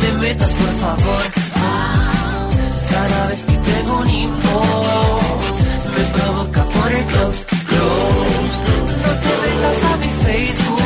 te metas por favor Cada vez que tengo un inbox Me provoca por el close, close No te metas a mi Facebook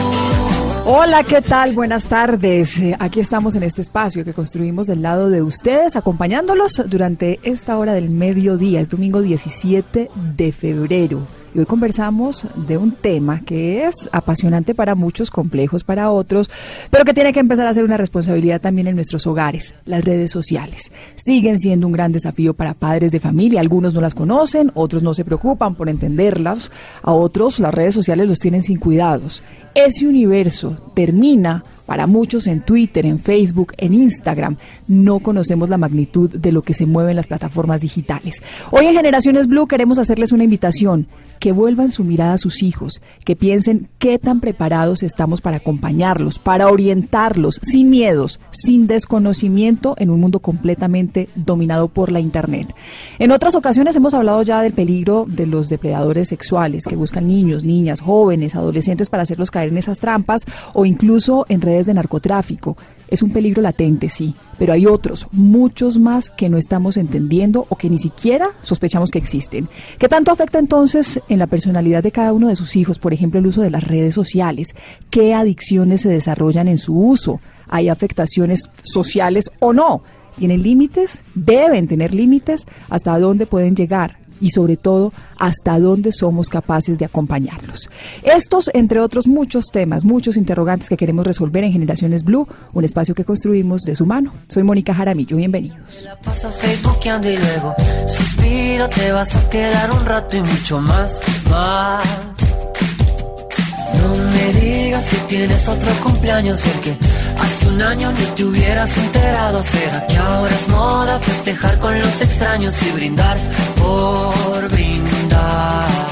Hola, ¿qué tal? Buenas tardes. Eh, Aquí estamos en este espacio que construimos del lado de ustedes, acompañándolos durante esta hora del mediodía. Es domingo 17 de febrero. Y hoy conversamos de un tema que es apasionante para muchos, complejos para otros, pero que tiene que empezar a ser una responsabilidad también en nuestros hogares, las redes sociales. Siguen siendo un gran desafío para padres de familia. Algunos no las conocen, otros no se preocupan por entenderlas, a otros las redes sociales los tienen sin cuidados. Ese universo termina para muchos en Twitter, en Facebook, en Instagram. No conocemos la magnitud de lo que se mueve en las plataformas digitales. Hoy en Generaciones Blue queremos hacerles una invitación, que vuelvan su mirada a sus hijos, que piensen qué tan preparados estamos para acompañarlos, para orientarlos, sin miedos, sin desconocimiento en un mundo completamente dominado por la Internet. En otras ocasiones hemos hablado ya del peligro de los depredadores sexuales que buscan niños, niñas, jóvenes, adolescentes para hacerlos caer en esas trampas o incluso en redes de narcotráfico. Es un peligro latente, sí, pero hay otros, muchos más que no estamos entendiendo o que ni siquiera sospechamos que existen. ¿Qué tanto afecta entonces en la personalidad de cada uno de sus hijos, por ejemplo, el uso de las redes sociales? ¿Qué adicciones se desarrollan en su uso? ¿Hay afectaciones sociales o no? ¿Tienen límites? ¿Deben tener límites? ¿Hasta dónde pueden llegar? Y sobre todo hasta dónde somos capaces de acompañarlos. Estos, entre otros muchos temas, muchos interrogantes que queremos resolver en Generaciones Blue, un espacio que construimos de su mano. Soy Mónica Jaramillo, bienvenidos. La pasas y luego Suspiro, te vas a quedar un rato y mucho más No me digas que tienes otro cumpleaños del que hace un año ni te hubieras enterado ¿Será que ahora es moda festejar con los extraños y brindar por brindar?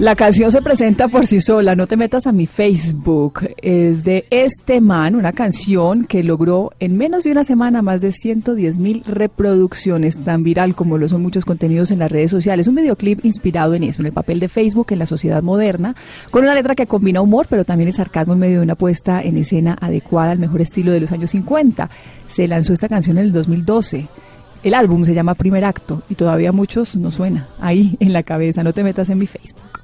La canción se presenta por sí sola, no te metas a mi Facebook. Es de Este Man, una canción que logró en menos de una semana más de 110 mil reproducciones, tan viral como lo son muchos contenidos en las redes sociales. Un videoclip inspirado en eso, en el papel de Facebook en la sociedad moderna, con una letra que combina humor, pero también el sarcasmo en medio de una puesta en escena adecuada al mejor estilo de los años 50. Se lanzó esta canción en el 2012. El álbum se llama Primer Acto y todavía muchos nos suena ahí en la cabeza. No te metas en mi Facebook.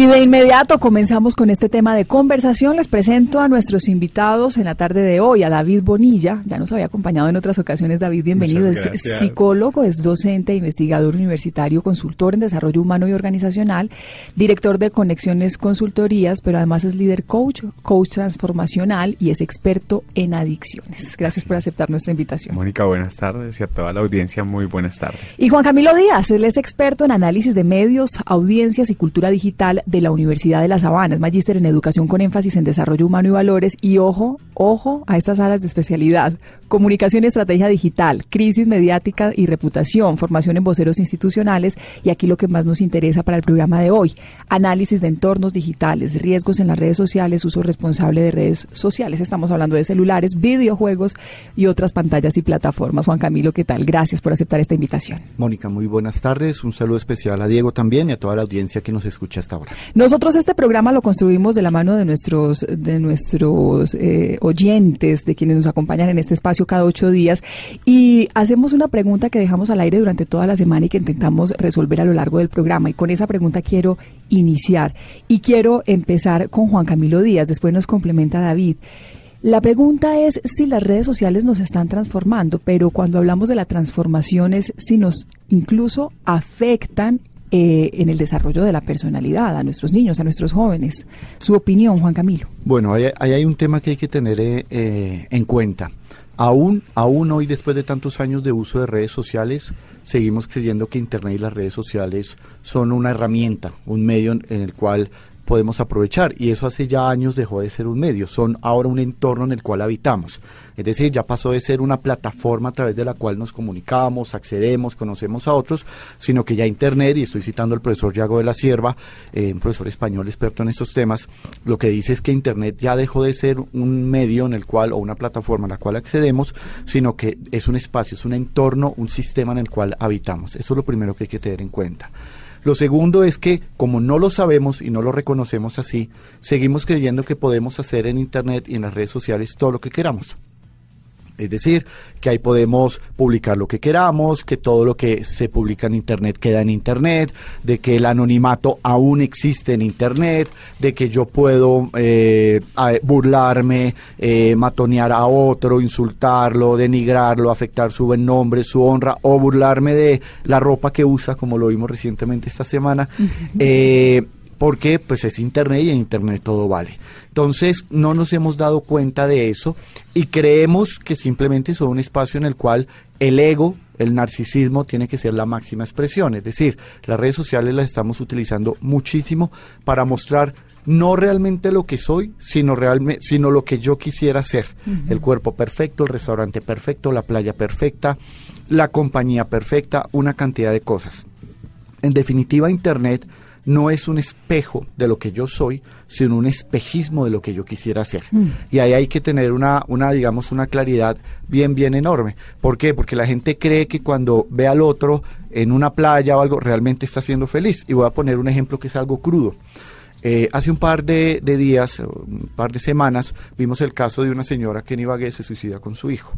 Y de inmediato comenzamos con este tema de conversación. Les presento a nuestros invitados en la tarde de hoy, a David Bonilla. Ya nos había acompañado en otras ocasiones. David, bienvenido. Es psicólogo, es docente, investigador universitario, consultor en desarrollo humano y organizacional, director de Conexiones Consultorías, pero además es líder coach, coach transformacional y es experto en adicciones. Gracias por aceptar nuestra invitación. Mónica, buenas tardes y a toda la audiencia, muy buenas tardes. Y Juan Camilo Díaz, él es experto en análisis de medios, audiencias y cultura digital de la Universidad de La Sabana, es magíster en educación con énfasis en desarrollo humano y valores y ojo, ojo a estas áreas de especialidad, comunicación y estrategia digital, crisis mediática y reputación, formación en voceros institucionales y aquí lo que más nos interesa para el programa de hoy, análisis de entornos digitales, riesgos en las redes sociales, uso responsable de redes sociales, estamos hablando de celulares, videojuegos y otras pantallas y plataformas. Juan Camilo, ¿qué tal? Gracias por aceptar esta invitación. Mónica, muy buenas tardes, un saludo especial a Diego también y a toda la audiencia que nos escucha hasta ahora. Nosotros este programa lo construimos de la mano de nuestros, de nuestros eh, oyentes, de quienes nos acompañan en este espacio cada ocho días, y hacemos una pregunta que dejamos al aire durante toda la semana y que intentamos resolver a lo largo del programa. Y con esa pregunta quiero iniciar. Y quiero empezar con Juan Camilo Díaz, después nos complementa David. La pregunta es si las redes sociales nos están transformando, pero cuando hablamos de la transformación es si nos incluso afectan eh, en el desarrollo de la personalidad a nuestros niños, a nuestros jóvenes. Su opinión, Juan Camilo. Bueno, ahí, hay un tema que hay que tener eh, eh, en cuenta. Aún, aún hoy, después de tantos años de uso de redes sociales, seguimos creyendo que Internet y las redes sociales son una herramienta, un medio en el cual podemos aprovechar y eso hace ya años dejó de ser un medio, son ahora un entorno en el cual habitamos. Es decir, ya pasó de ser una plataforma a través de la cual nos comunicamos, accedemos, conocemos a otros, sino que ya Internet, y estoy citando al profesor Yago de la Sierva, eh, un profesor español experto en estos temas, lo que dice es que Internet ya dejó de ser un medio en el cual, o una plataforma en la cual accedemos, sino que es un espacio, es un entorno, un sistema en el cual habitamos. Eso es lo primero que hay que tener en cuenta. Lo segundo es que como no lo sabemos y no lo reconocemos así, seguimos creyendo que podemos hacer en Internet y en las redes sociales todo lo que queramos. Es decir, que ahí podemos publicar lo que queramos, que todo lo que se publica en Internet queda en Internet, de que el anonimato aún existe en Internet, de que yo puedo eh, burlarme, eh, matonear a otro, insultarlo, denigrarlo, afectar su buen nombre, su honra, o burlarme de la ropa que usa, como lo vimos recientemente esta semana. Eh, porque pues es Internet y en Internet todo vale. Entonces no nos hemos dado cuenta de eso y creemos que simplemente son un espacio en el cual el ego, el narcisismo tiene que ser la máxima expresión. Es decir, las redes sociales las estamos utilizando muchísimo para mostrar no realmente lo que soy, sino, realmente, sino lo que yo quisiera ser. El cuerpo perfecto, el restaurante perfecto, la playa perfecta, la compañía perfecta, una cantidad de cosas. En definitiva, Internet no es un espejo de lo que yo soy, sino un espejismo de lo que yo quisiera ser. Mm. Y ahí hay que tener una, una, digamos, una claridad bien, bien enorme. ¿Por qué? Porque la gente cree que cuando ve al otro en una playa o algo, realmente está siendo feliz. Y voy a poner un ejemplo que es algo crudo. Eh, hace un par de, días, un par de semanas, vimos el caso de una señora que en Ibagué se suicida con su hijo.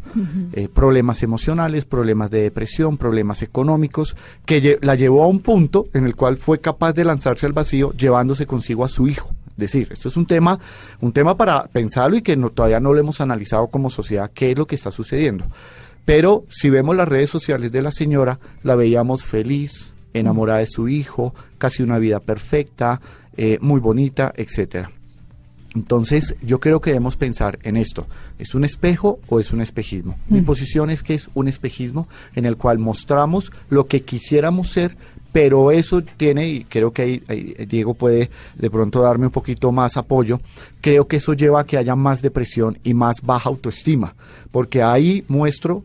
Eh, problemas emocionales, problemas de depresión, problemas económicos, que la llevó a un punto en el cual fue capaz de lanzarse al vacío llevándose consigo a su hijo. Es decir, esto es un tema, un tema para pensarlo y que todavía no lo hemos analizado como sociedad qué es lo que está sucediendo. Pero si vemos las redes sociales de la señora, la veíamos feliz, enamorada de su hijo, casi una vida perfecta, eh, muy bonita, etcétera. Entonces, yo creo que debemos pensar en esto. ¿Es un espejo o es un espejismo? Mi mm. posición es que es un espejismo en el cual mostramos lo que quisiéramos ser, pero eso tiene, y creo que ahí, Diego puede de pronto darme un poquito más apoyo, creo que eso lleva a que haya más depresión y más baja autoestima, porque ahí muestro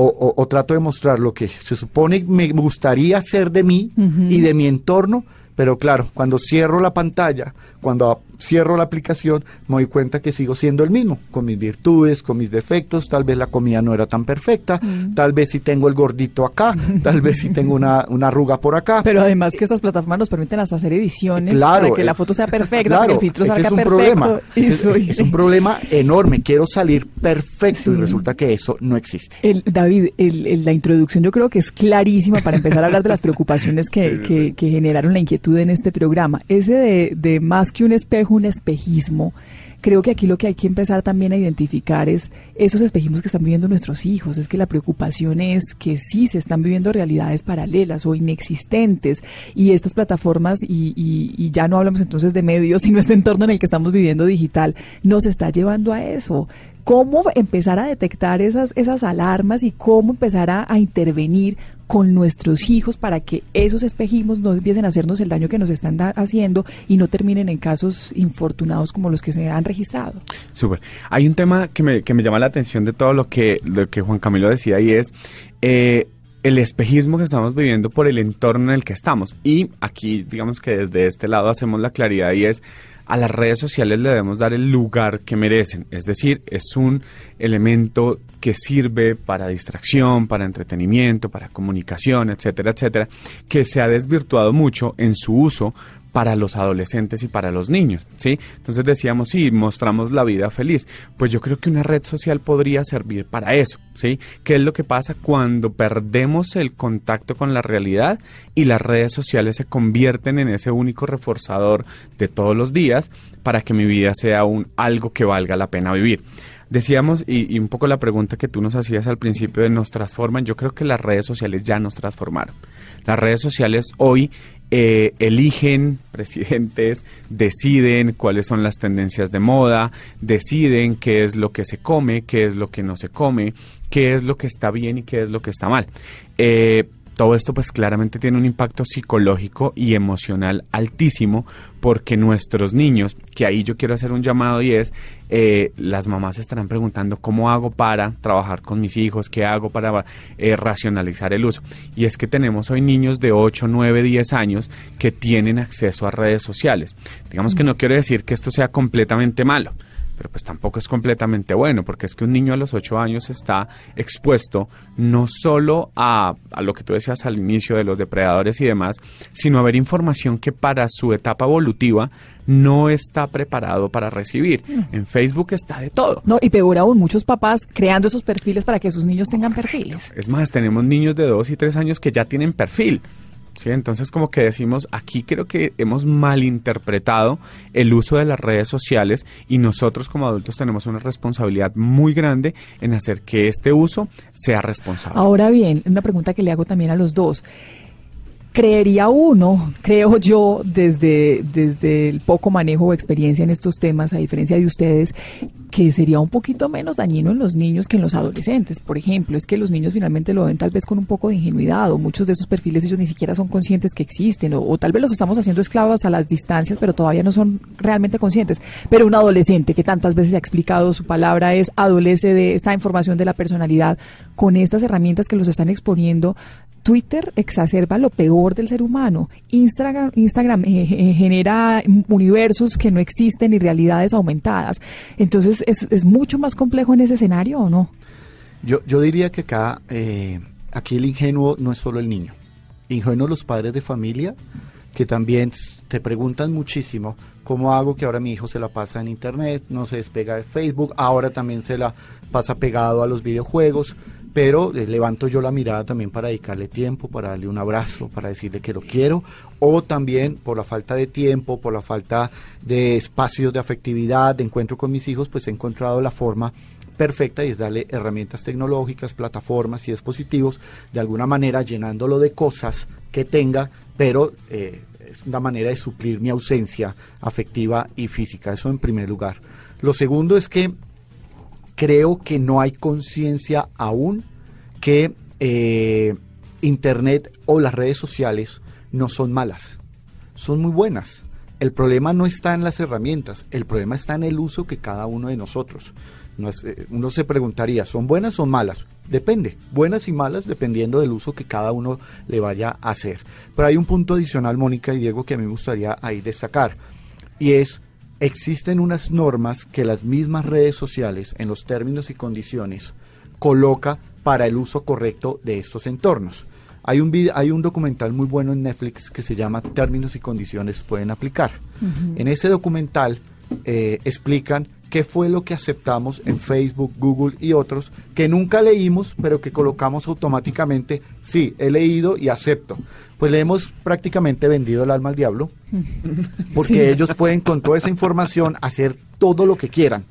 o, trato de mostrar lo que se supone me gustaría ser de mí y de mi entorno, pero claro, cuando cierro la pantalla, cuando cierro la aplicación, me doy cuenta que sigo siendo el mismo, con mis virtudes, con mis defectos, tal vez la comida no era tan perfecta, Mm. tal vez si tengo el gordito acá, tal vez si tengo una, una arruga por acá. Pero además que estas plataformas nos permiten hasta hacer ediciones Claro, para que la eh, foto sea perfecta, Claro, para que el filtro salga es un perfecto. problema. Ese es, soy- es un problema enorme. Quiero salir perfecto y resulta que eso no existe. El, David, el- el- la introducción yo creo que es clarísima para empezar a hablar de las preocupaciones que, que- que generaron la inquietud en este programa. Ese de, de más que un espejo, un espejismo. Creo que aquí lo que hay que empezar también a identificar es esos espejismos que están viviendo nuestros hijos. Es que la preocupación es que sí se están viviendo realidades paralelas o inexistentes y estas plataformas, y, y- y ya no hablamos entonces de medios, sino este entorno en el que estamos viviendo digital, nos está llevando a eso cómo empezar a detectar esas, esas alarmas y cómo empezar a, intervenir con nuestros hijos para que esos espejismos no empiecen a hacernos el daño que nos están haciendo y no terminen en casos infortunados como los que se han registrado. Súper. Hay un tema que me, que me llama la atención de todo lo que, lo que Juan Camilo decía y es eh, el espejismo que estamos viviendo por el entorno en el que estamos. Y aquí, digamos que desde este lado hacemos la claridad y es a las redes sociales le debemos dar el lugar que merecen. Es decir, es un elemento que sirve para distracción, para entretenimiento, para comunicación, etcétera, etcétera, que se ha desvirtuado mucho en su uso para los adolescentes y para los niños, ¿sí? Entonces decíamos, sí, mostramos la vida feliz. Pues yo creo que una red social podría servir para eso, ¿sí? ¿Qué es lo que pasa cuando perdemos el contacto con la realidad y las redes sociales se convierten en ese único reforzador de todos los días para que mi vida sea un algo que valga la pena vivir? Decíamos, y, y un poco la pregunta que tú nos hacías al principio de nos transforman, yo creo que las redes sociales ya nos transformaron. Las redes sociales hoy eh, eligen presidentes, deciden cuáles son las tendencias de moda, deciden qué es lo que se come, qué es lo que no se come, qué es lo que está bien y qué es lo que está mal. Eh, todo esto pues claramente tiene un impacto psicológico y emocional altísimo porque nuestros niños, que ahí yo quiero hacer un llamado y es, eh, las mamás estarán preguntando cómo hago para trabajar con mis hijos, qué hago para eh, racionalizar el uso. Y es que tenemos hoy niños de 8, 9, 10 años que tienen acceso a redes sociales. Digamos que no quiero decir que esto sea completamente malo pero pues tampoco es completamente bueno, porque es que un niño a los 8 años está expuesto no solo a, a, lo que tú decías al inicio de los depredadores y demás, sino a ver información que para su etapa evolutiva no está preparado para recibir. En Facebook está de todo. No, y peor aún, muchos papás creando esos perfiles para que sus niños tengan perfiles. Es más, tenemos niños de 2 y 3 años que ya tienen perfil. ¿Sí? Entonces como que decimos, aquí creo que hemos malinterpretado el uso de las redes sociales y nosotros como adultos tenemos una responsabilidad muy grande en hacer que este uso sea responsable. Ahora bien, una pregunta que le hago también a los dos. Creería uno, creo yo, desde, desde el poco manejo o experiencia en estos temas, a diferencia de ustedes, que sería un poquito menos dañino en los niños que en los adolescentes. Por ejemplo, es que los niños finalmente lo ven tal vez con un poco de ingenuidad o muchos de esos perfiles ellos ni siquiera son conscientes que existen o, o tal vez los estamos haciendo esclavos a las distancias, pero todavía no son realmente conscientes. Pero un adolescente que tantas veces ha explicado su palabra es adolece de esta información de la personalidad con estas herramientas que los están exponiendo Twitter exacerba lo peor del ser humano. Instagram, eh, eh, genera universos que no existen y realidades aumentadas. Entonces, ¿es, es mucho más complejo en ese escenario o no? Yo, yo diría que acá, eh, aquí el ingenuo no es solo el niño. Ingenuo los padres de familia que también te preguntan muchísimo cómo hago que ahora mi hijo se la pasa en internet, no se despega de Facebook, ahora también se la pasa pegado a los videojuegos pero eh, levanto yo la mirada también para dedicarle tiempo, para darle un abrazo, para decirle que lo quiero, o también por la falta de tiempo, por la falta de espacios de afectividad, de encuentro con mis hijos, pues he encontrado la forma perfecta y es darle herramientas tecnológicas, plataformas y dispositivos, de alguna manera llenándolo de cosas que tenga, pero eh, es una manera de suplir mi ausencia afectiva y física, eso en primer lugar. Lo segundo es que creo que no hay conciencia aún que eh, Internet o las redes sociales no son malas, son muy buenas. El problema no está en las herramientas, el problema está en el uso que cada uno de nosotros. Eh, uno se preguntaría, ¿son buenas o malas? Depende, buenas y malas dependiendo del uso que cada uno le vaya a hacer. Pero hay un punto adicional, Mónica y Diego, que a mí me gustaría ahí destacar, y es existen unas normas que las mismas redes sociales, en los términos y condiciones, coloca para el uso correcto de estos entornos. Hay un, vid- hay un documental muy bueno en Netflix que se llama Términos y condiciones pueden aplicar. En ese documental eh, explican qué fue lo que aceptamos en Facebook, Google y otros que nunca leímos, pero que colocamos automáticamente, sí, he leído y acepto. Pues le hemos prácticamente vendido el alma al diablo, porque Sí. ellos pueden con toda esa información hacer todo lo que quieran.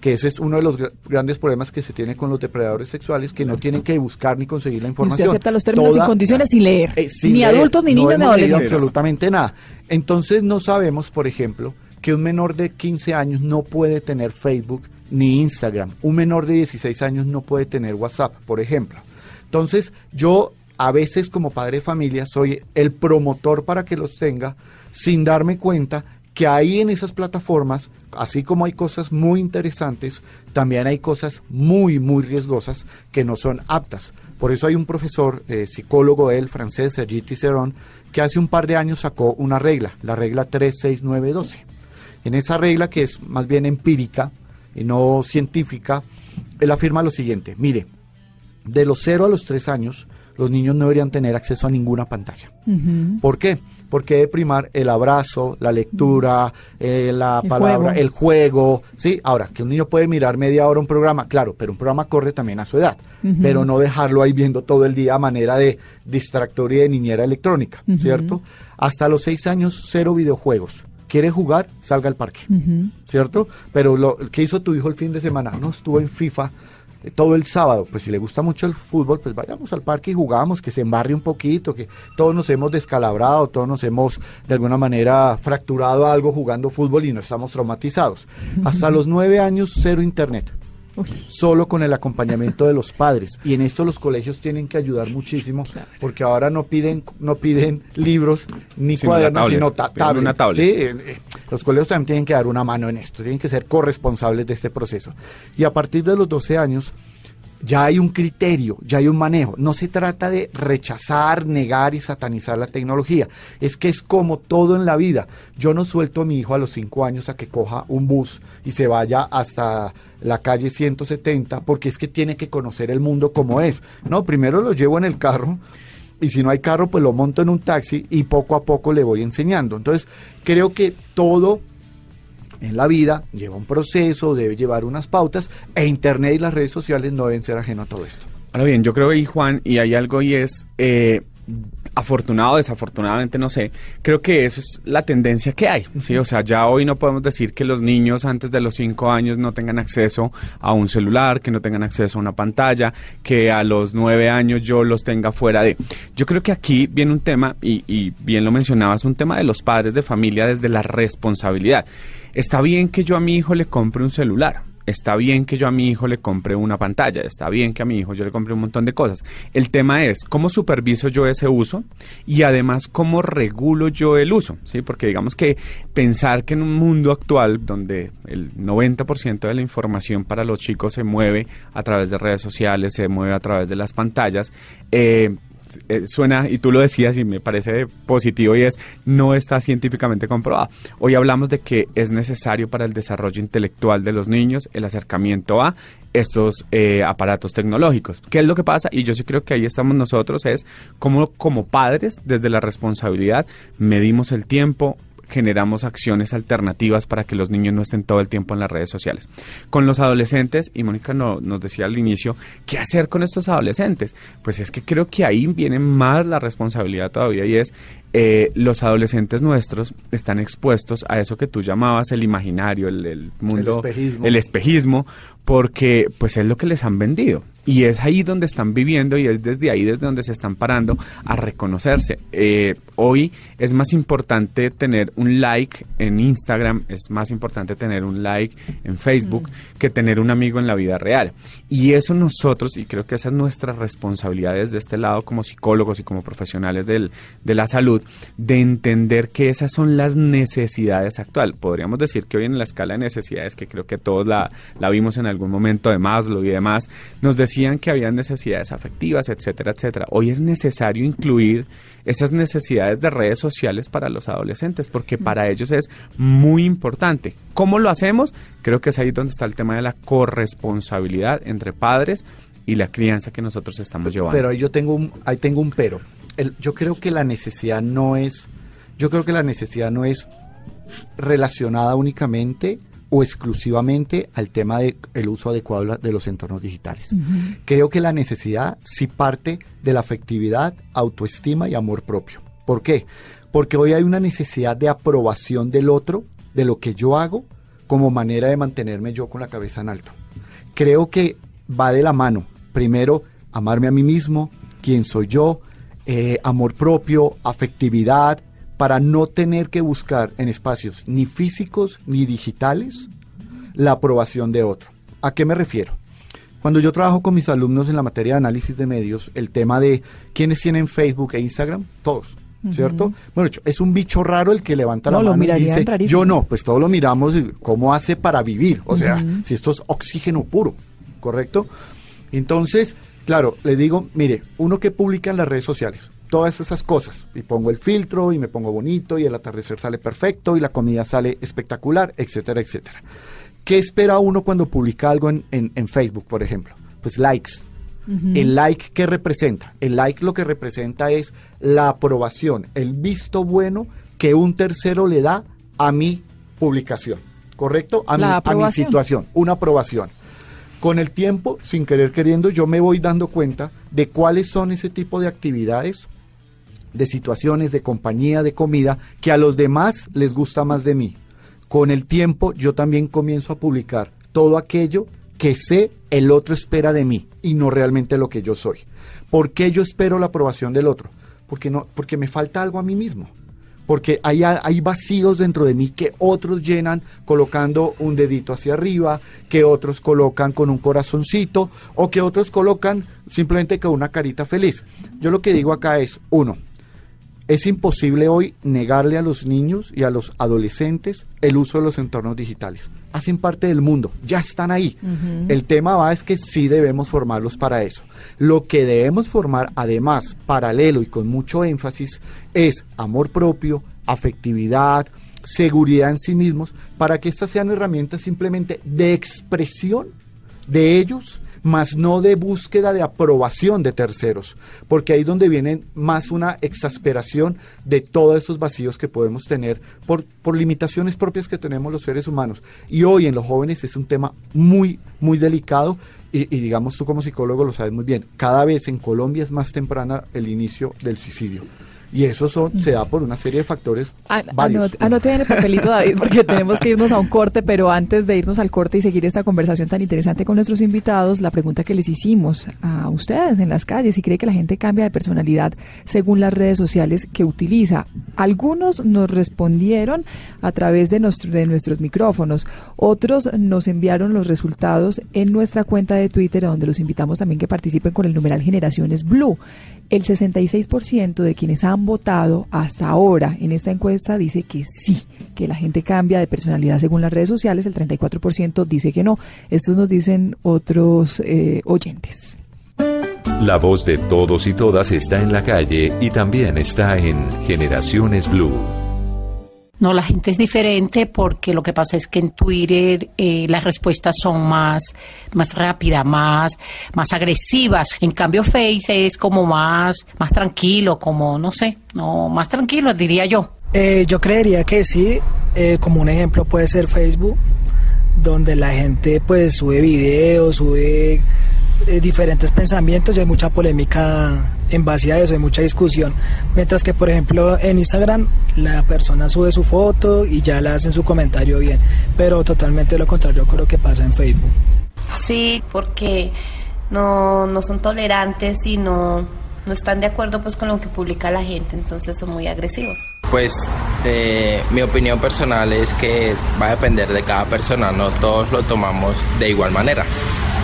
Que ese es uno de los gra- grandes problemas que se tiene con los depredadores sexuales, que no tienen que buscar ni conseguir la Y información. usted acepta los términos y Toda- condiciones sin leer. eh, sin ni leer. adultos, ni No niños, ni adolescentes. absolutamente nada. Entonces no sabemos, por ejemplo, que un menor de 15 años no puede tener Facebook ni Instagram. Un menor de 16 años no puede tener WhatsApp, por ejemplo. Entonces yo a veces como padre de familia soy el promotor para que los tenga sin darme cuenta que ahí en esas plataformas, así como hay cosas muy interesantes, también hay cosas muy, muy riesgosas que no son aptas. Por eso hay un profesor, eh, psicólogo él, francés, Sergi Tisserand, que hace un par de años sacó una regla, la regla 36912. En esa regla, que es más bien empírica y no científica, él afirma lo siguiente, mire, de los 0 a los 3 años, los niños no deberían tener acceso a ninguna pantalla. ¿Por qué? Porque debe primar el abrazo, la lectura, eh, la El palabra, juego. el juego. Sí, ahora, que un niño puede mirar media hora un programa, claro, pero un programa corre también a su edad. Pero no dejarlo ahí viendo todo el día a manera de distractor y de niñera electrónica, ¿cierto? Hasta los seis años, cero videojuegos. ¿Quiere jugar? Salga al parque, ¿cierto? Pero lo ¿qué hizo tu hijo el fin de semana? No, estuvo en FIFA eh, todo el sábado. Pues si le gusta mucho el fútbol, pues vayamos al parque y jugamos, que se embarre un poquito, que todos nos hemos descalabrado, todos nos hemos de alguna manera fracturado algo jugando fútbol y no estamos traumatizados. Hasta los nueve años, cero internet. Uy. Solo con el acompañamiento de los padres. Y en esto los colegios tienen que ayudar muchísimo, porque ahora no piden, no piden libros ni Sino cuadernos, tablet. sino ta- Piden una tablet. ¿sí? eh, eh, los colegios también tienen que dar una mano en esto, tienen que ser corresponsables de este proceso. Y a partir de los 12 años ya hay un criterio, ya hay un manejo. No se trata de rechazar, negar y satanizar la tecnología. Es que es como todo en la vida. Yo no suelto a mi hijo a los 5 años a que coja un bus y se vaya hasta la calle 170 porque es que tiene que conocer el mundo como es. No, primero lo llevo en el carro y si no hay carro, pues lo monto en un taxi y poco a poco le voy enseñando. Entonces, creo que todo en la vida lleva un proceso, debe llevar unas pautas, e Internet y las redes sociales no deben ser ajeno a todo esto. Ahora bien, yo creo ahí, Juan, y hay algo y es, eh, afortunado o desafortunadamente, no sé, creo que eso es la tendencia que hay, ¿sí? O sea, ya hoy no podemos decir que los niños antes de los cinco años no tengan acceso a un celular, que no tengan acceso a una pantalla, que a los nueve años yo los tenga fuera de... Yo creo que aquí viene un tema, y, y bien lo mencionabas, un tema de los padres de familia desde la responsabilidad. Está bien que yo a mi hijo le compre un celular, Está bien que yo a mi hijo le compre una pantalla, está bien que a mi hijo yo le compre un montón de cosas. El tema es cómo superviso yo ese uso y además cómo regulo yo el uso, ¿sí? Porque digamos que pensar que en un mundo actual donde el 90% de la información para los chicos se mueve a través de redes sociales, se mueve a través de las pantallas, eh, eh, suena, y tú lo decías y me parece positivo, y es, no está científicamente comprobado. Hoy hablamos de que es necesario para el desarrollo intelectual de los niños el acercamiento a estos eh, aparatos tecnológicos. ¿Qué es lo que pasa? Y yo sí creo que ahí estamos nosotros, es como como padres, desde la responsabilidad, medimos el tiempo, generamos acciones alternativas para que los niños no estén todo el tiempo en las redes sociales. Con los adolescentes, y Mónica no- nos decía al inicio, ¿qué hacer con estos adolescentes? Pues es que creo que ahí viene más la responsabilidad todavía y es eh, los adolescentes nuestros están expuestos a eso que tú llamabas el imaginario, el, el mundo, espejismo. el espejismo, porque pues es lo que les han vendido. Y es ahí donde están viviendo y es desde ahí desde donde se están parando a reconocerse. Eh, hoy es más importante tener un like en Instagram, es más importante tener un like en Facebook que tener un amigo en la vida real. Y eso nosotros, y creo que esa es nuestra responsabilidad desde este lado como psicólogos y como profesionales del- de la salud, de entender que esas son las necesidades actuales. Podríamos decir que hoy en la escala de necesidades, que creo que todos la, la vimos en algún algún momento de Maslow y demás, nos decían que había necesidades afectivas, etcétera, etcétera. Hoy es necesario incluir esas necesidades de redes sociales para los adolescentes, porque para ellos es muy importante. ¿Cómo lo hacemos? Creo que es ahí donde está el tema de la corresponsabilidad entre padres y la crianza que nosotros estamos llevando. Pero ahí yo tengo un, ahí tengo un pero. El- yo creo que la necesidad no es, yo creo que la necesidad no es relacionada únicamente o exclusivamente al tema del uso adecuado de de los entornos digitales. Creo que la necesidad sí parte de la afectividad, autoestima y amor propio. ¿Por qué? Porque hoy hay una necesidad de aprobación del otro, de lo que yo hago, como manera de mantenerme yo con la cabeza en alto. Creo que va de la mano. Primero, amarme a mí mismo, quién soy yo, eh, amor propio, afectividad, para no tener que buscar en espacios ni físicos ni digitales la aprobación de otro. ¿A qué me refiero? Cuando yo trabajo con mis alumnos en la materia de análisis de medios, el tema de quiénes tienen Facebook e Instagram, todos, ¿cierto? Bueno, es un bicho raro el que levanta No, la mano y dice, rarísimo. yo no, pues todos lo miramos, y ¿cómo hace para vivir? O sea, si esto es oxígeno puro, ¿correcto? Entonces, claro, le digo, mire, uno que publica en las redes sociales, todas esas cosas, y pongo el filtro y me pongo bonito y el atardecer sale perfecto y la comida sale espectacular, etcétera, etcétera. ¿Qué espera uno cuando publica algo en, en- en Facebook, por ejemplo? Pues likes. El like, ¿qué representa? El like lo que representa es la aprobación, el visto bueno que un tercero le da a mi publicación, ¿correcto? A, mi, a situación, una aprobación. Con el tiempo, sin querer queriendo, yo me voy dando cuenta de cuáles son ese tipo de actividades, de situaciones, de compañía, de comida, que a los demás les gusta más de mí. Con el tiempo, yo también comienzo a publicar todo aquello que sé el otro espera de mí y no realmente lo que yo soy. ¿Por qué yo espero la aprobación del otro? Porque, no, porque me falta algo a mí mismo. Porque hay, hay vacíos dentro de mí que otros llenan colocando un dedito hacia arriba, que otros colocan con un corazoncito o que otros colocan simplemente con una carita feliz. Yo lo que digo acá es, uno, es imposible hoy negarle a los niños y a los adolescentes el uso de los entornos digitales. Hacen parte del mundo, ya están ahí. El tema va es que sí debemos formarlos para eso. Lo que debemos formar, además, paralelo y con mucho énfasis, es amor propio, afectividad, seguridad en sí mismos, para que estas sean herramientas simplemente de expresión de ellos, más no de búsqueda de aprobación de terceros, porque ahí es donde viene más una exasperación de todos esos vacíos que podemos tener por, por limitaciones propias que tenemos los seres humanos. Y hoy en los jóvenes es un tema muy, muy delicado y, y digamos tú como psicólogo lo sabes muy bien, cada vez en Colombia es más temprana el inicio del suicidio. Y eso son, se da por una serie de factores An- varios. en el papelito, David, porque tenemos que irnos a un corte, pero antes de irnos al corte y seguir esta conversación tan interesante con nuestros invitados, la pregunta que les hicimos a ustedes en las calles, si cree que la gente cambia de personalidad según las redes sociales que utiliza. Algunos nos respondieron a través de, nuestro- de nuestros micrófonos, otros nos enviaron los resultados en nuestra cuenta de Twitter, donde los invitamos también que participen con el numeral Generaciones Blue. El 66% de quienes votado hasta ahora en esta encuesta dice que sí, que la gente cambia de personalidad según las redes sociales, el 34% dice que no. Estos nos dicen otros eh, oyentes. La voz de todos y todas está en la calle y también está en Generaciones Blue. No, la gente es diferente porque lo que pasa es que en Twitter eh, las respuestas son más, más rápidas, más, más agresivas. En cambio, Face es como más, más tranquilo, como, no sé, no, más tranquilo, diría yo. Eh, yo creería que sí, eh, como un ejemplo puede ser Facebook, donde la gente pues sube videos, sube eh, diferentes pensamientos y hay mucha polémica en base a eso, hay mucha discusión. Mientras que por ejemplo en Instagram la persona sube su foto y ya le hacen su comentario bien, pero totalmente lo contrario creo que pasa en Facebook. Sí, porque no, no son tolerantes y no, no están de acuerdo pues con lo que publica la gente, entonces son muy agresivos. Pues eh, mi opinión personal es que va a depender de cada persona, no todos lo tomamos de igual manera.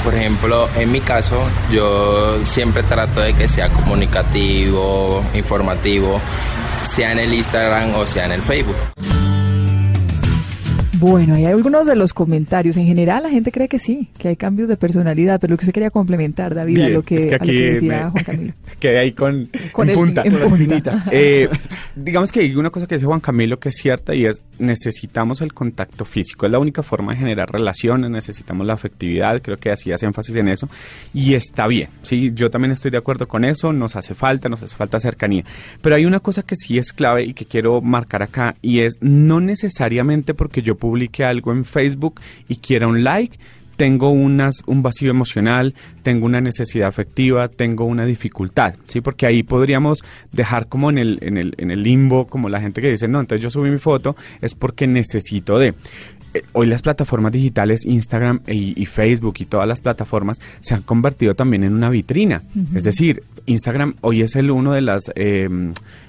Por ejemplo, en mi caso, yo siempre trato de que sea comunicativo, informativo, sea en el Instagram o sea en el Facebook. Bueno, hay algunos de los comentarios. En general, la gente cree que sí, que hay cambios de personalidad, pero lo que se quería complementar, David, a lo que, es que a lo aquí que decía me- Juan Camilo. Quedé ahí con, Con en el- punta, en con la punta. espinita. Eh, digamos que hay una cosa que dice Juan Camilo que es cierta y es necesitamos el contacto físico. Es la única forma de generar relaciones, necesitamos la afectividad, creo que así hace énfasis en eso. Y está bien, sí, yo también estoy de acuerdo con eso, nos hace falta, nos hace falta cercanía. Pero hay una cosa que sí es clave y que quiero marcar acá y es no necesariamente porque yo publique algo en Facebook y quiera un like, tengo unas, un vacío emocional, tengo una necesidad afectiva, tengo una dificultad, ¿sí? Porque ahí podríamos dejar como en el, en el, en el limbo, como la gente que dice, no, entonces yo subí mi foto, es porque necesito de... Eh, Hoy las plataformas digitales, Instagram y, y Facebook y todas las plataformas se han convertido también en una vitrina. Es decir, Instagram hoy es el uno de las eh,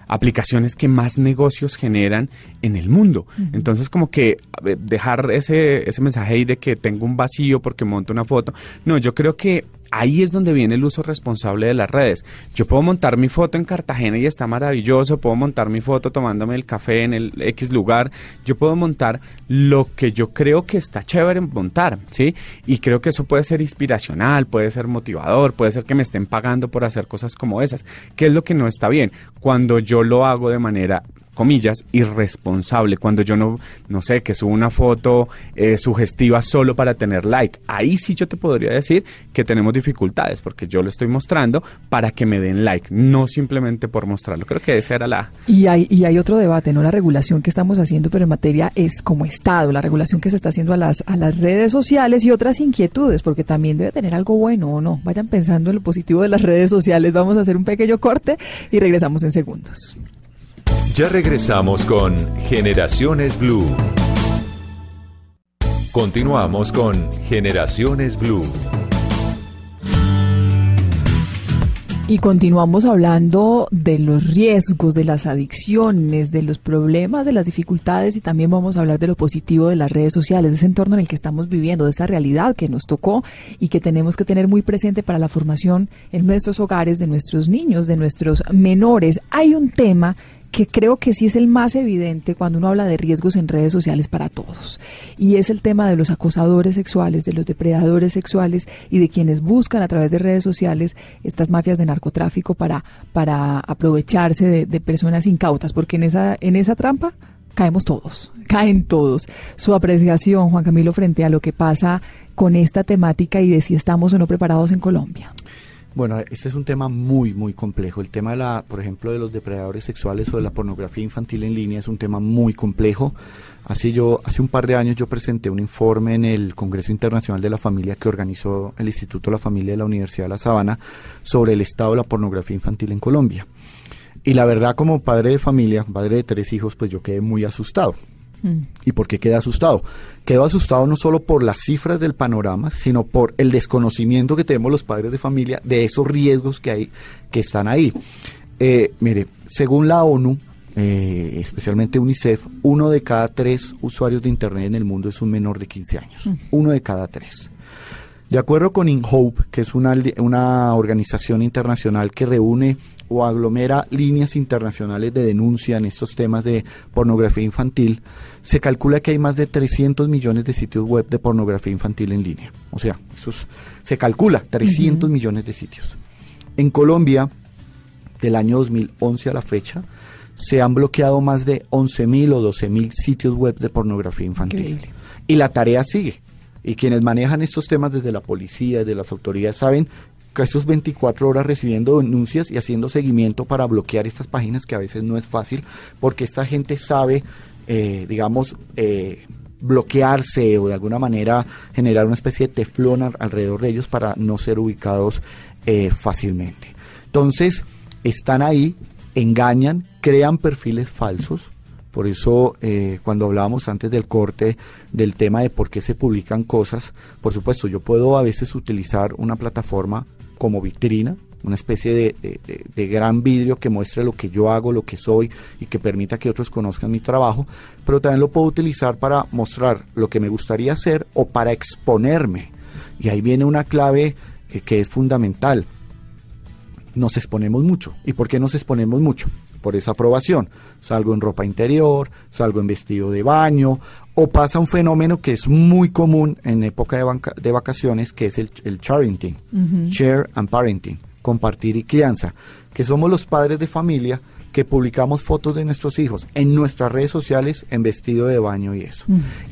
aplicaciones que más negocios generan en el mundo. Entonces, como que dejar ese, ese mensaje ahí de que tengo un vacío porque monto una foto. No, yo creo que ahí es donde viene el uso responsable de las redes. Yo puedo montar mi foto en Cartagena y está maravilloso, puedo montar mi foto tomándome el café en el X lugar, yo puedo montar lo que yo creo que está chévere montar, ¿sí? Y creo que eso puede ser inspiracional, puede ser motivador, puede ser que me estén pagando por hacer cosas como esas, que es lo que no está bien. Cuando yo lo hago de manera comillas, irresponsable, cuando yo no, no sé, que subo una foto eh, sugestiva solo para tener like. Ahí sí yo te podría decir que tenemos dificultades, porque yo lo estoy mostrando para que me den like, no simplemente por mostrarlo. Creo que esa era la... Y hay, y hay otro debate, ¿no? La regulación que estamos haciendo, pero en materia es como Estado, la regulación que se está haciendo a las, a las redes sociales y otras inquietudes, porque también debe tener algo bueno o no. Vayan pensando en lo positivo de las redes sociales. Vamos a hacer un pequeño corte y regresamos en segundos. Ya regresamos con Generaciones Blue. Continuamos con Generaciones Blue. Y continuamos hablando de los riesgos, de las adicciones, de los problemas, de las dificultades y también vamos a hablar de lo positivo de las redes sociales, de ese entorno en el que estamos viviendo, de esta realidad que nos tocó y que tenemos que tener muy presente para la formación en nuestros hogares de nuestros niños, de nuestros menores. Hay un tema que creo que sí es el más evidente cuando uno habla de riesgos en redes sociales para todos. Y es el tema de los acosadores sexuales, de los depredadores sexuales y de quienes buscan a través de redes sociales estas mafias de narcotráfico para, para aprovecharse de, de personas incautas, porque en esa, en esa trampa caemos todos, caen todos. Su apreciación, Juan Camilo, frente a lo que pasa con esta temática y de si estamos o no preparados en Colombia. Bueno, este es un tema muy, muy complejo. El tema de la, por ejemplo, de los depredadores sexuales o de la pornografía infantil en línea es un tema muy complejo. Así yo, hace un par de años yo presenté un informe en el Congreso Internacional de la Familia que organizó el Instituto de la Familia de la Universidad de La Sabana sobre el estado de la pornografía infantil en Colombia. Y la verdad, como padre de familia, padre de tres hijos, pues yo quedé muy asustado. ¿Y por qué quedé asustado? Quedo asustado no solo por las cifras del panorama, sino por el desconocimiento que tenemos los padres de familia de esos riesgos que hay, que están ahí. Eh, mire, según la ONU, eh, especialmente UNICEF, uno de cada tres usuarios de Internet en el mundo es un menor de 15 años. Uno de cada tres. De acuerdo con InHope, que es una, una organización internacional que reúne o aglomera líneas internacionales de denuncia en estos temas de pornografía infantil, se calcula que hay más de 300 millones de sitios web de pornografía infantil en línea. O sea, eso es- se calcula 300 millones de sitios. En Colombia, del año 2011 a la fecha, se han bloqueado más de 11.000 o 12.000 sitios web de pornografía infantil. Y la tarea sigue. Y quienes manejan estos temas desde la policía, desde las autoridades, saben esos 24 horas recibiendo denuncias y haciendo seguimiento para bloquear estas páginas, que a veces no es fácil, porque esta gente sabe, eh, digamos, eh, bloquearse o de alguna manera generar una especie de teflón al- alrededor de ellos para no ser ubicados eh, fácilmente. Entonces, están ahí, engañan, crean perfiles falsos. Por eso, cuando hablábamos antes del corte del tema de por qué se publican cosas, por supuesto, yo puedo a veces utilizar una plataforma como vitrina, una especie de, de- gran vidrio que muestre lo que yo hago, lo que soy y que permita que otros conozcan mi trabajo, pero también lo puedo utilizar para mostrar lo que me gustaría hacer o para exponerme. Y ahí viene una clave eh, que es fundamental. Nos exponemos mucho. ¿Y por qué nos exponemos mucho? por esa aprobación. Salgo en ropa interior, salgo en vestido de baño, o pasa un fenómeno que es muy común en época de, banca- de vacaciones, que es el, el share and parenting, compartir y crianza, que somos los padres de familia que publicamos fotos de nuestros hijos en nuestras redes sociales en vestido de baño y eso.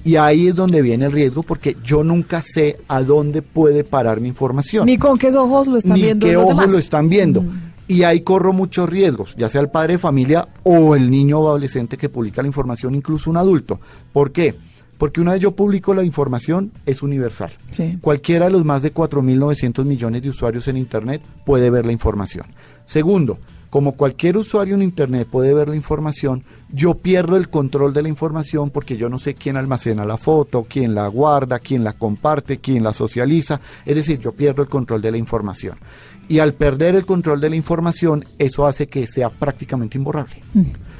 Y ahí es donde viene el riesgo porque yo nunca sé a dónde puede parar mi información Ni con qué ojos lo están ni viendo qué los ojos demás. lo están viendo. Y ahí corro muchos riesgos, ya sea el padre de familia o el niño o adolescente que publica la información, incluso un adulto. ¿Por qué? Porque una vez yo publico la información, es universal. Sí. Cualquiera de los más de 4.900 millones de usuarios en Internet puede ver la información. Segundo, como cualquier usuario en Internet puede ver la información, yo pierdo el control de la información porque yo no sé quién almacena la foto, quién la guarda, quién la comparte, quién la socializa. Es decir, yo pierdo el control de la información. Y al perder el control de la información, eso hace que sea prácticamente imborrable.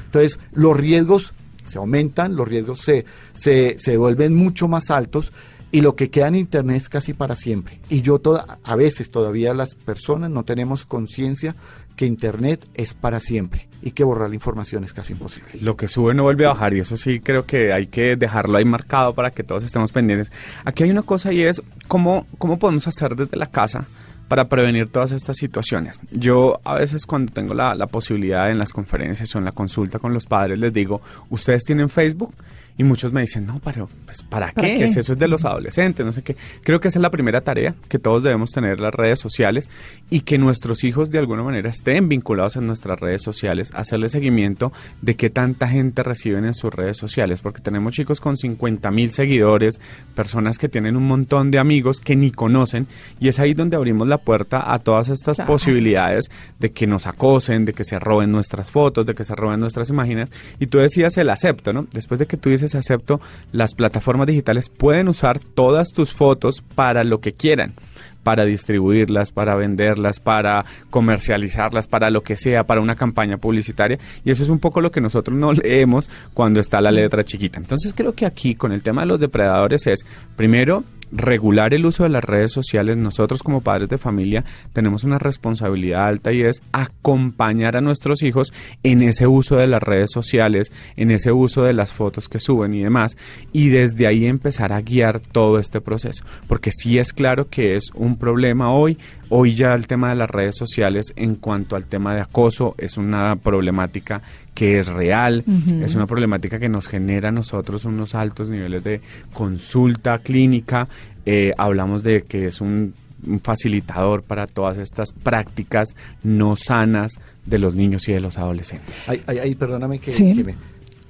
Entonces, los riesgos se aumentan, los riesgos se, se, se vuelven mucho más altos y lo que queda en Internet es casi para siempre. Y yo toda, a veces todavía las personas no tenemos conciencia que Internet es para siempre y que borrar la información es casi imposible. Lo que sube no vuelve a bajar y eso sí creo que hay que dejarlo ahí marcado para que todos estemos pendientes. Aquí hay una cosa y es cómo, cómo podemos hacer desde la casa para prevenir todas estas situaciones. Yo a veces cuando tengo la, la posibilidad en las conferencias o en la consulta con los padres les digo, ¿ustedes tienen Facebook? Y muchos me dicen, no, pero pues, ¿para qué? ¿Para qué? Es- Eso es de los adolescentes, no sé qué. Creo que esa es la primera tarea, que todos debemos tener las redes sociales y que nuestros hijos de alguna manera estén vinculados en nuestras redes sociales, hacerle seguimiento de qué tanta gente reciben en sus redes sociales, porque tenemos chicos con 50 mil seguidores, personas que tienen un montón de amigos que ni conocen y es ahí donde abrimos la puerta a todas estas Claro. posibilidades de que nos acosen, de que se roben nuestras fotos, de que se roben nuestras imágenes. Y tú decías el acepto, ¿no? Después de que tú dices acepto, las plataformas digitales pueden usar todas tus fotos para lo que quieran para distribuirlas, para venderlas, para comercializarlas, para lo que sea, para una campaña publicitaria. Y eso es un poco lo que nosotros no leemos cuando está la letra chiquita. Entonces creo que aquí con el tema de los depredadores es, primero, regular el uso de las redes sociales. Nosotros como padres de familia tenemos una responsabilidad alta y es acompañar a nuestros hijos en ese uso de las redes sociales, en ese uso de las fotos que suben y demás, y desde ahí empezar a guiar todo este proceso. Porque sí es claro que es un problema hoy, hoy ya el tema de las redes sociales en cuanto al tema de acoso es una problemática que es real, es una problemática que nos genera a nosotros unos altos niveles de consulta clínica, eh, hablamos de que es un, un facilitador para todas estas prácticas no sanas de los niños y de los adolescentes. Ay, ay, ay, perdóname que, Sí. que me-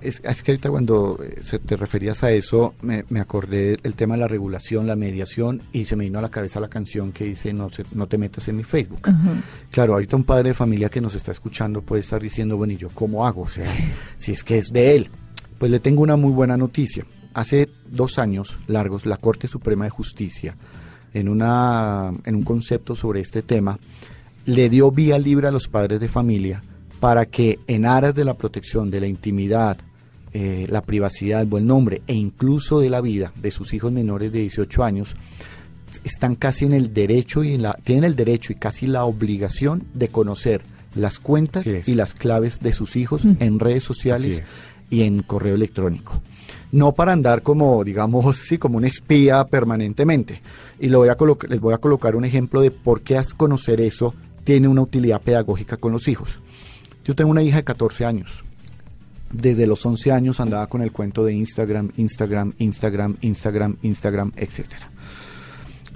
es, es que ahorita cuando eh, se te referías a eso, me, me acordé del tema de la regulación, la mediación, y se me vino a la cabeza la canción que dice no, se- no te metas en mi Facebook. Claro, ahorita un padre de familia que nos está escuchando puede estar diciendo, bueno, ¿y yo cómo hago? O sea, si es que es de él. Pues le tengo una muy buena noticia. Hace dos años largos, la Corte Suprema de Justicia, en, una, en un concepto sobre este tema, le dio vía libre a los padres de familia para que en aras de la protección de la intimidad, eh, la privacidad, el buen nombre e incluso de la vida de sus hijos menores de 18 años, están casi en el derecho y en la, tienen el derecho y casi la obligación de conocer las cuentas y las claves de sus hijos en redes sociales y en correo electrónico. No para andar como, digamos, sí, como un espía permanentemente. Y lo voy a colocar- les voy a colocar un ejemplo de por qué conocer eso tiene una utilidad pedagógica con los hijos. Yo tengo una hija de 14 años. Desde los 11 años andaba con el cuento de Instagram, Instagram, Instagram, Instagram, Instagram, etcétera.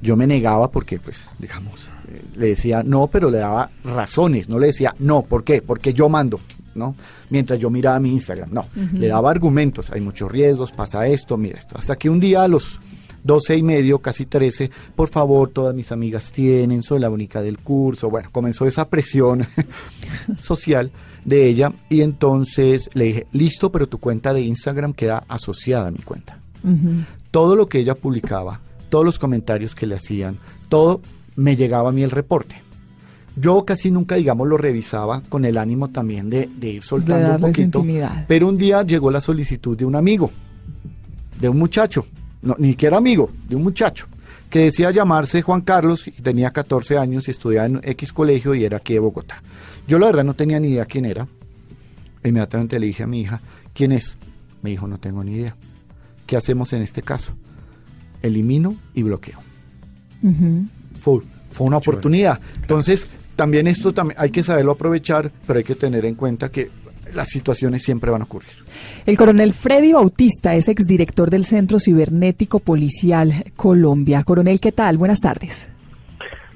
Yo me negaba porque, pues, digamos, eh, le decía no, pero le daba razones. No le decía no, ¿por qué? Porque yo mando, ¿no? Mientras yo miraba mi Instagram, no. Le daba argumentos, hay muchos riesgos, pasa esto, mira esto. Hasta que un día a los 12 y medio, casi 13, por favor, todas mis amigas tienen, soy la única del curso. Bueno, comenzó esa presión social de ella y entonces le dije, listo, pero tu cuenta de Instagram queda asociada a mi cuenta todo lo que ella publicaba, todos los comentarios que le hacían, todo me llegaba a mí el reporte. Yo casi nunca, digamos, lo revisaba con el ánimo también de, de ir soltando un poquito. intimidad. Pero un día llegó la solicitud de un amigo, de un muchacho, no, ni siquiera amigo, de un muchacho, que decía llamarse Juan Carlos y tenía 14 años y estudiaba en X colegio y era aquí de Bogotá. Yo la verdad no tenía ni idea quién era. Inmediatamente le dije a mi hija, ¿quién es? Me dijo, no tengo ni idea. ¿Qué hacemos en este caso? Elimino y bloqueo. Fue, fue una oportunidad. Entonces, también esto también hay que saberlo aprovechar, pero hay que tener en cuenta que las situaciones siempre van a ocurrir. El coronel Freddy Bautista es exdirector del Centro Cibernético Policial Colombia. Coronel, ¿qué tal? Buenas tardes.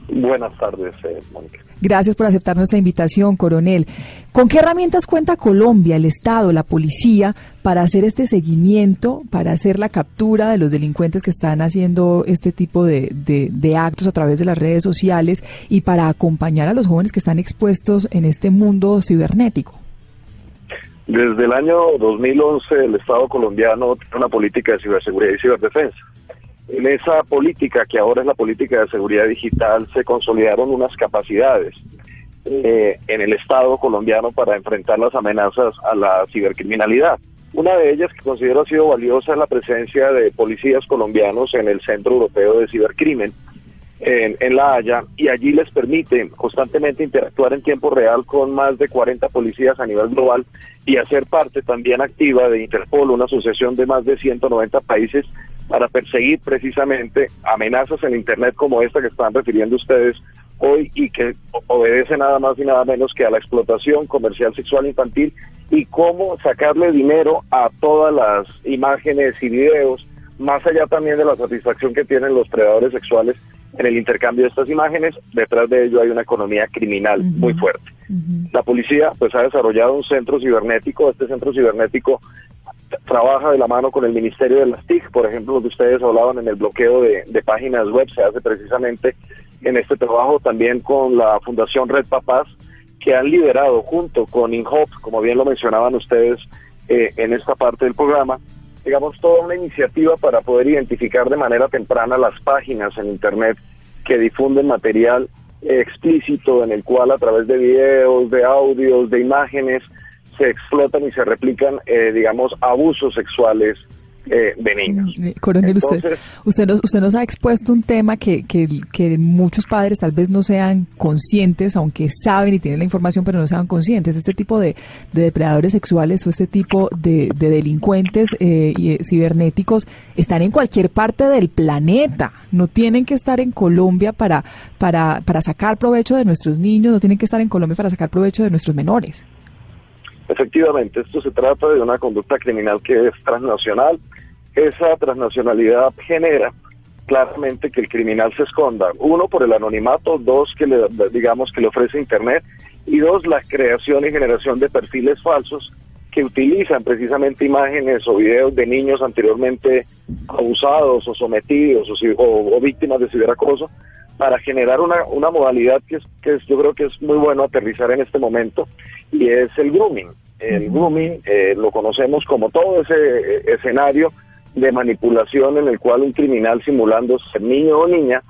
Buenas tardes, eh, Mónica. Gracias por aceptar nuestra invitación, coronel. ¿Con qué herramientas cuenta Colombia, el Estado, la policía, para hacer este seguimiento, para hacer la captura de los delincuentes que están haciendo este tipo de, de actos a través de las redes sociales y para acompañar a los jóvenes que están expuestos en este mundo cibernético? Desde el año 2011 el Estado colombiano tiene una política de ciberseguridad y ciberdefensa. En esa política, que ahora es la política de seguridad digital, se consolidaron unas capacidades eh, en el Estado colombiano para enfrentar las amenazas a la cibercriminalidad. Una de ellas que considero ha sido valiosa es la presencia de policías colombianos en el Centro Europeo de Cibercrimen, en, La Haya y allí les permite constantemente interactuar en tiempo real con más de 40 policías a nivel global y hacer parte también activa de Interpol, una asociación de más de 190 países para perseguir precisamente amenazas en Internet como esta que están refiriendo ustedes hoy y que obedece nada más y nada menos que a la explotación comercial sexual infantil y cómo sacarle dinero a todas las imágenes y videos, más allá también de la satisfacción que tienen los predadores sexuales en el intercambio de estas imágenes, detrás de ello hay una economía criminal muy fuerte. La policía pues ha desarrollado un centro cibernético, este centro cibernético trabaja de la mano con el Ministerio de las TIC, por ejemplo, lo que ustedes hablaban en el bloqueo de, páginas web, se hace precisamente en este trabajo también con la Fundación Red Papás, que han liderado junto con INHOP, como bien lo mencionaban ustedes eh, en esta parte del programa, digamos, toda una iniciativa para poder identificar de manera temprana las páginas en Internet que difunden material explícito en el cual a través de videos, de audios, de imágenes se explotan y se replican, eh, digamos, abusos sexuales eh, de niños. Eh, coronel, usted, usted, nos, usted nos ha expuesto un tema que, que, que, muchos padres tal vez no sean conscientes, aunque saben y tienen la información, pero no sean conscientes. Este tipo de, depredadores sexuales o este tipo de, delincuentes eh, y, cibernéticos están en cualquier parte del planeta. No tienen que estar en Colombia para, para, para sacar provecho de nuestros niños, no tienen que estar en Colombia para sacar provecho de nuestros menores. Efectivamente, esto se trata de una conducta criminal que es transnacional. Esa transnacionalidad genera claramente que el criminal se esconda. Uno, por el anonimato, dos, que le, digamos que le ofrece Internet, y dos, la creación y generación de perfiles falsos que utilizan precisamente imágenes o videos de niños anteriormente abusados o sometidos o, víctimas de ciberacoso para generar una, una modalidad que, es, que yo creo que es muy bueno aterrizar en este momento y es el grooming. El grooming eh, lo conocemos como todo ese eh, escenario de manipulación en el cual un criminal simulando ser niño o niña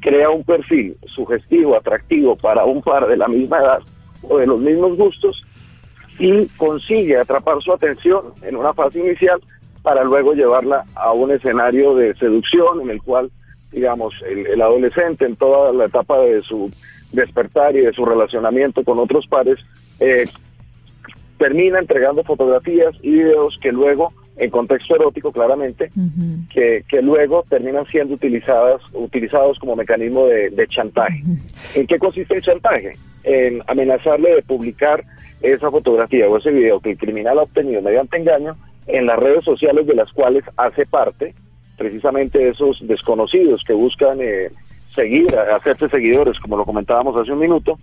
crea un perfil sugestivo, atractivo para un par de la misma edad o de los mismos gustos y consigue atrapar su atención en una fase inicial para luego llevarla a un escenario de seducción en el cual, digamos, el adolescente en toda la etapa de su despertar y de su relacionamiento con otros pares, eh, termina entregando fotografías y videos que luego, en contexto erótico claramente, que, que, luego terminan siendo utilizadas, utilizados como mecanismo de, chantaje. ¿En qué consiste el chantaje? En amenazarle de publicar esa fotografía o ese video que el criminal ha obtenido mediante engaño en las redes sociales de las cuales hace parte, precisamente esos desconocidos que buscan eh, seguir, hacerse seguidores, como lo comentábamos hace un minuto,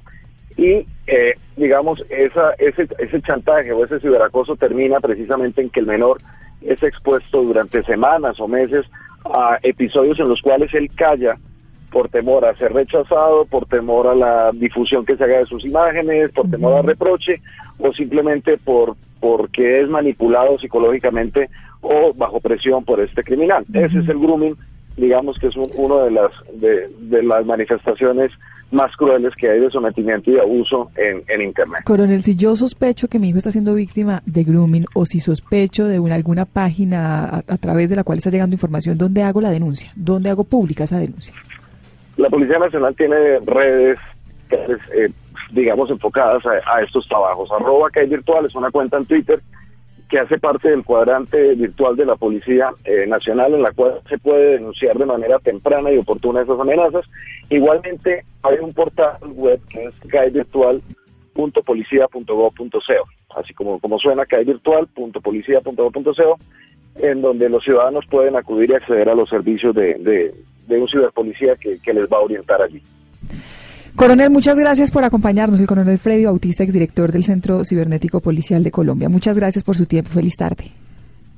y eh, digamos, esa, ese, ese chantaje o ese ciberacoso termina precisamente en que el menor es expuesto durante semanas o meses a episodios en los cuales él calla por temor a ser rechazado, por temor a la difusión que se haga de sus imágenes, por temor a reproche o simplemente por porque es manipulado psicológicamente o bajo presión por este criminal. Ese es el grooming digamos que es una de las de, las manifestaciones más crueles que hay de sometimiento y de abuso en, Internet. Coronel, si yo sospecho que mi hijo está siendo víctima de grooming o si sospecho de una, alguna página a, través de la cual está llegando información, ¿dónde hago la denuncia? ¿Dónde hago pública esa denuncia? La Policía Nacional tiene redes eh, digamos, enfocadas a, a estos trabajos. Arroba CAI Virtual es una cuenta en Twitter que hace parte del cuadrante virtual de la Policía eh, Nacional, en la cual se puede denunciar de manera temprana y oportuna esas amenazas. Igualmente, hay un portal web que es caevirtual.policía.gov.co, así como, como suena, caevirtual.policía.gov.co, en donde los ciudadanos pueden acudir y acceder a los servicios de, de, de un ciberpolicía que les va a orientar allí. Coronel, muchas gracias por acompañarnos. El coronel Freddy Bautista, exdirector del Centro Cibernético Policial de Colombia. Muchas gracias por su tiempo. Feliz tarde.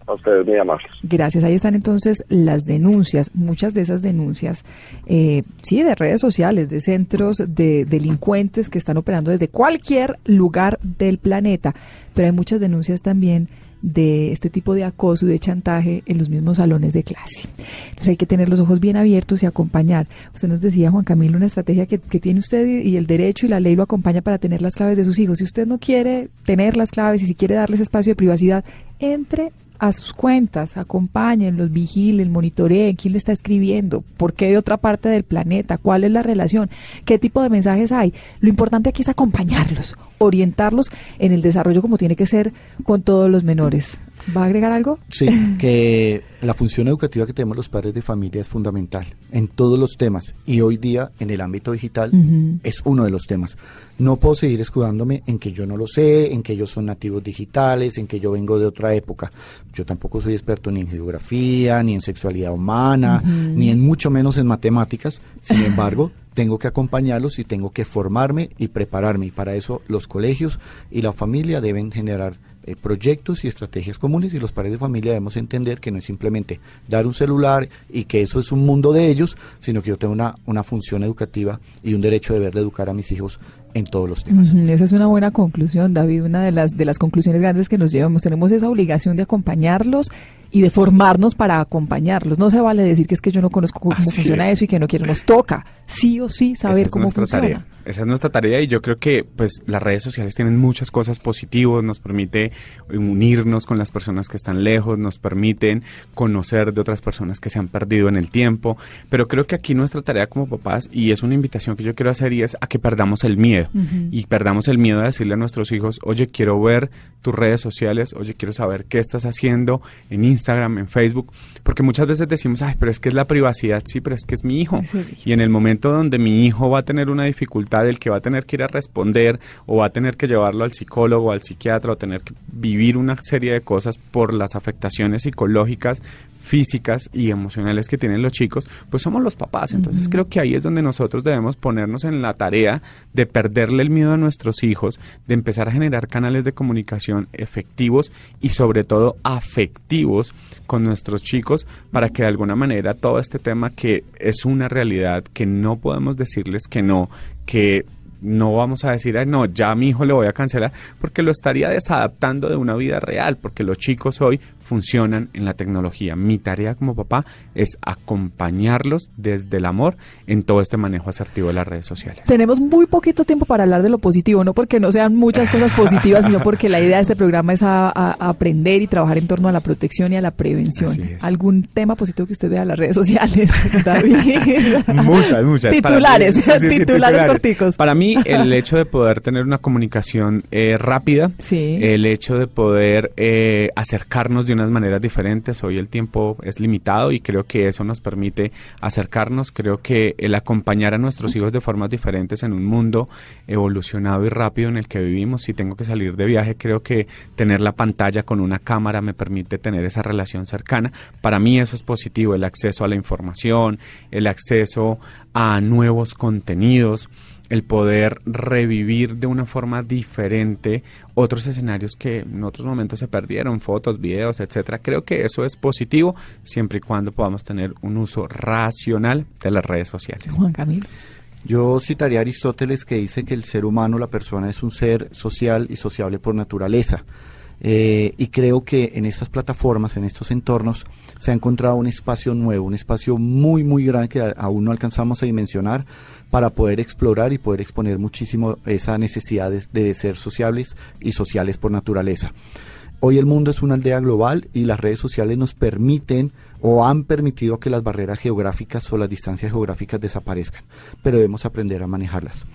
A ustedes, muy amables. Gracias. Ahí están entonces las denuncias, muchas de esas denuncias, eh, sí, de redes sociales, de centros de delincuentes que están operando desde cualquier lugar del planeta. Pero hay muchas denuncias también de este tipo de acoso y de chantaje en los mismos salones de clase. Entonces hay que tener los ojos bien abiertos y acompañar. Usted nos decía, Juan Camilo, una estrategia que, tiene usted y, y el derecho y la ley lo acompaña para tener las claves de sus hijos. Si usted no quiere tener las claves y si quiere darles espacio de privacidad, entre a sus cuentas, acompañen, los vigilen, monitoreen, quién le está escribiendo, por qué de otra parte del planeta, cuál es la relación, qué tipo de mensajes hay. Lo importante aquí es acompañarlos, orientarlos en el desarrollo como tiene que ser con todos los menores. ¿Va a agregar algo? Sí, que la función educativa que tenemos los padres de familia es fundamental en todos los temas y hoy día en el ámbito digital es uno de los temas. No puedo seguir escudándome en que yo no lo sé, en que ellos son nativos digitales, en que yo vengo de otra época. Yo tampoco soy experto ni en geografía, ni en sexualidad humana, ni en mucho menos en matemáticas. Sin embargo, tengo que acompañarlos y tengo que formarme y prepararme. Y para eso los colegios y la familia deben generar eh, proyectos y estrategias comunes y los padres de familia debemos entender que no es simplemente dar un celular y que eso es un mundo de ellos, sino que yo tengo una, una función educativa y un derecho de verle educar a mis hijos en todos los temas. Esa es una buena conclusión, David. Una de las de las conclusiones grandes que nos llevamos. Tenemos esa obligación de acompañarlos y de formarnos para acompañarlos. No se vale decir que es que yo no conozco cómo Así funciona es. eso y que no quiero. Nos toca sí o sí Esa saber es cómo nuestra funciona. tarea. Esa es nuestra tarea y yo creo que pues las redes sociales tienen muchas cosas positivas, nos permite unirnos con las personas que están lejos, nos permiten conocer de otras personas que se han perdido en el tiempo, pero creo que aquí nuestra tarea como papás y es una invitación que yo quiero hacer y es a que perdamos el miedo Y perdamos el miedo de decirle a nuestros hijos, oye, quiero ver tus redes sociales, oye, quiero saber qué estás haciendo en Instagram, en Facebook, porque muchas veces decimos, ay, pero es que es la privacidad, sí, pero es que es mi hijo. Y en el momento donde mi hijo va a tener una dificultad, el que va a tener que ir a responder o va a tener que llevarlo al psicólogo, al psiquiatra o tener que vivir una serie de cosas por las afectaciones psicológicas, físicas y emocionales que tienen los chicos, pues somos los papás. Entonces creo que ahí es donde nosotros debemos ponernos en la tarea de perderle el miedo a nuestros hijos, de empezar a generar canales de comunicación efectivos y sobre todo afectivos con nuestros chicos para que de alguna manera todo este tema que es una realidad, que no podemos decirles que no, que no vamos a decir, "Ay, no, ya a mi hijo le voy a cancelar, porque lo estaría desadaptando de una vida real, porque los chicos hoy funcionan en la tecnología. Mi tarea como papá es acompañarlos desde el amor en todo este manejo asertivo de las redes sociales. Tenemos muy poquito tiempo para hablar de lo positivo, no porque no sean muchas cosas positivas, sino porque la idea de este programa es a, a- a aprender y trabajar en torno a la protección y a la prevención. ¿Algún tema positivo que usted vea en las redes sociales, David? Muchas, muchas. Titulares, titulares corticos. Para mí, el hecho de poder tener una comunicación eh, rápida, Sí. el hecho de poder eh, acercarnos de unas maneras diferentes, hoy el tiempo es limitado y creo que eso nos permite acercarnos, creo que el acompañar a nuestros hijos de formas diferentes en un mundo evolucionado y rápido en el que vivimos, si tengo que salir de viaje, creo que tener la pantalla con una cámara me permite tener esa relación cercana. Para mí eso es positivo, el acceso a la información, el acceso a nuevos contenidos, el poder revivir de una forma diferente otros escenarios que en otros momentos se perdieron, fotos, videos, etcétera. Creo que eso es positivo siempre y cuando podamos tener un uso racional de las redes sociales. Juan Camilo. Yo citaría a Aristóteles que dice que el ser humano, la persona, es un ser social y sociable por naturaleza. Eh, y creo que en estas plataformas, en estos entornos, se ha encontrado un espacio nuevo, un espacio muy, muy grande que aún no alcanzamos a dimensionar para poder explorar y poder exponer muchísimo esa necesidad de, de ser sociables y sociales por naturaleza. Hoy el mundo es una aldea global y las redes sociales nos permiten o han permitido que las barreras geográficas o las distancias geográficas desaparezcan, pero debemos aprender a manejarlas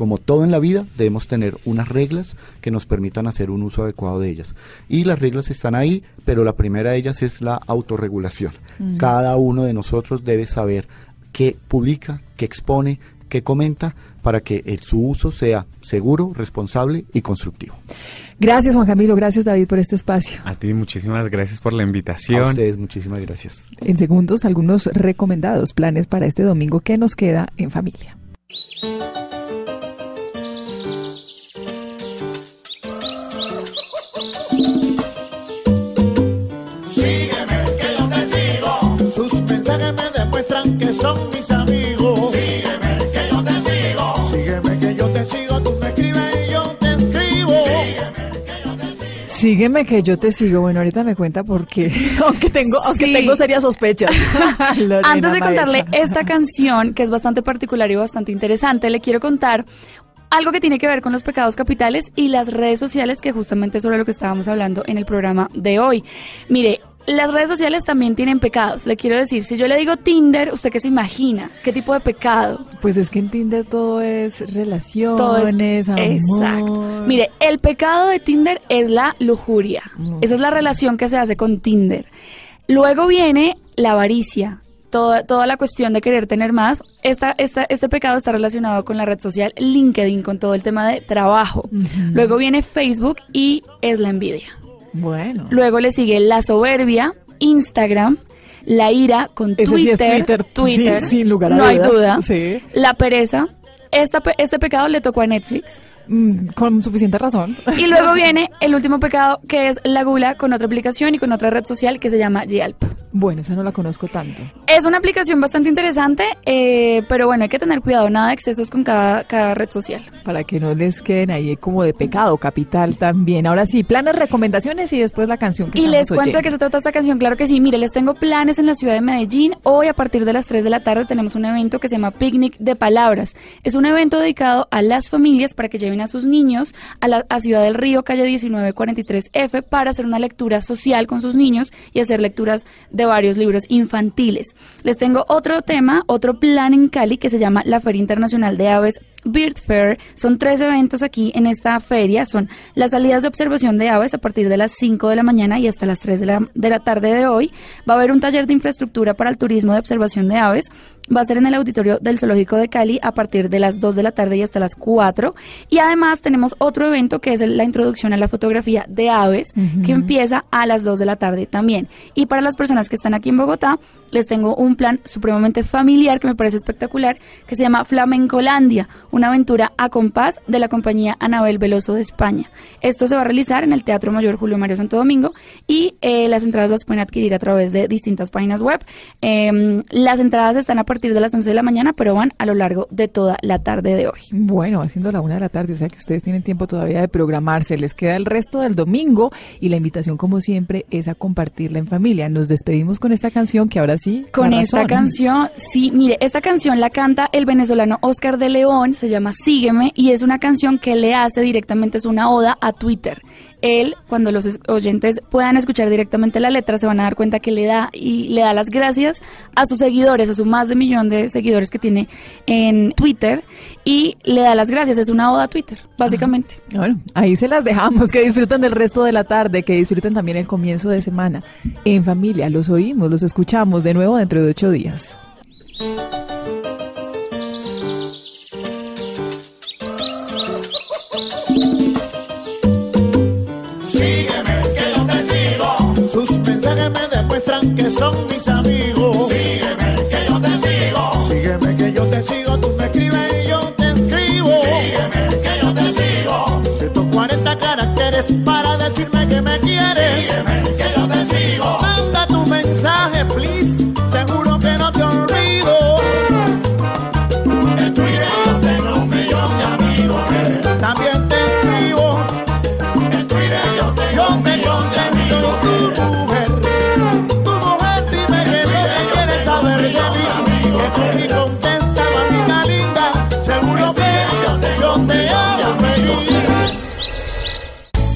como todo en la vida, debemos tener unas reglas que nos permitan hacer un uso adecuado de ellas. Y las reglas están ahí, pero la primera de ellas es la autorregulación. Mm. Cada uno de nosotros debe saber qué publica, qué expone, qué comenta, para que el- su uso sea seguro, responsable y constructivo. Gracias, Juan Camilo. Gracias, David, por este espacio. A ti muchísimas gracias por la invitación. A ustedes muchísimas gracias. En segundos, algunos recomendados planes para este domingo que nos queda en familia. Sígueme, que yo te sigo. Sus mensajes me demuestran que son mis Sígueme que yo te sigo. Bueno, ahorita me cuenta porque, aunque tengo, aunque tengo serias sospechas. Antes de contarle Maecha. esta canción, que es bastante particular y bastante interesante, le quiero contar algo que tiene que ver con los pecados capitales y las redes sociales, que justamente es sobre lo que estábamos hablando en el programa de hoy. Mire, las redes sociales también tienen pecados. Le quiero decir, si yo le digo Tinder, ¿usted qué se imagina? ¿Qué tipo de pecado? Pues es que en Tinder todo es relaciones, Todo es- amor. Exacto. Mire, el pecado de Tinder es la lujuria. Esa es la relación que se hace con Tinder. Luego viene la avaricia. Toda, toda la cuestión de querer tener más, esta, esta, este pecado está relacionado con la red social LinkedIn, con todo el tema de trabajo. Luego viene Facebook y es la envidia. Bueno. Luego le sigue la soberbia, Instagram, la ira con Ese sí es Twitter, Twitter, Twitter, sí, sin lugar a no hay dudas, duda, sí. la pereza. Esta este pecado le tocó a Netflix. Mm, con suficiente razón. Y luego viene el último pecado, que es la gula con otra aplicación y con otra red social que se llama Yelp. Bueno, esa no la conozco tanto. Es una aplicación bastante interesante, eh, pero bueno, hay que tener cuidado, nada de excesos con cada, cada red social. Para que no les queden ahí como de pecado capital también. Ahora sí, planes, recomendaciones y después la canción que Y les cuento de qué se trata esta canción, claro que sí. Mire, les tengo planes en la ciudad de Medellín. Hoy a partir de las 3 de la tarde tenemos un evento que se llama Picnic de Palabras. Es un evento dedicado a las familias para que lleven a sus niños a la a Ciudad del Río, calle 1943F, para hacer una lectura social con sus niños y hacer lecturas de varios libros infantiles. Les tengo otro tema, otro plan en Cali que se llama la Feria Internacional de Aves Bird Fair. Son tres eventos aquí en esta feria. Son las salidas de observación de aves a partir de las 5 de la mañana y hasta las 3 de la, de la tarde de hoy. Va a haber un taller de infraestructura para el turismo de observación de aves. Va a ser en el auditorio del Zoológico de Cali a partir de las 2 de la tarde y hasta las 4. Y además tenemos otro evento que es la introducción a la fotografía de aves que empieza a las 2 de la tarde también. Y para las personas que están aquí en Bogotá, les tengo un plan supremamente familiar que me parece espectacular, que se llama Flamencolandia, una aventura a compás de la compañía Anabel Veloso de España. Esto se va a realizar en el Teatro Mayor Julio Mario Santo Domingo y eh, las entradas las pueden adquirir a través de distintas páginas web. Em, las entradas están a partir de las 11 de la mañana, pero van a lo largo de toda la tarde de hoy. Bueno, haciendo la una de la tarde, o sea que ustedes tienen tiempo todavía de programarse. Les queda el resto del domingo y la invitación, como siempre, es a compartirla en familia. Nos despedimos con esta canción que ahora sí. Con esta razón. canción, sí, mire, esta canción la canta el venezolano Oscar de León, se llama Sígueme y es una canción que le hace directamente, es una oda a Twitter. Él, cuando los es- oyentes puedan escuchar directamente la letra, se van a dar cuenta que le da y le da las gracias a sus seguidores, a su más de millón de seguidores que tiene en Twitter y le da las gracias, es una oda a Twitter, básicamente. Bueno, ahí se las dejamos. Que disfruten del resto de la tarde, que disfruten también el comienzo de semana. En familia, los oímos, los escuchamos de nuevo dentro de ocho días. Sus mensajes me demuestran que son mis amigos. Sígueme, que yo te sigo. Sígueme, que yo te sigo. Tú me escribes y yo te escribo. Sígueme, que yo te sigo. 140 caracteres para decirme que me quieres. Sígueme,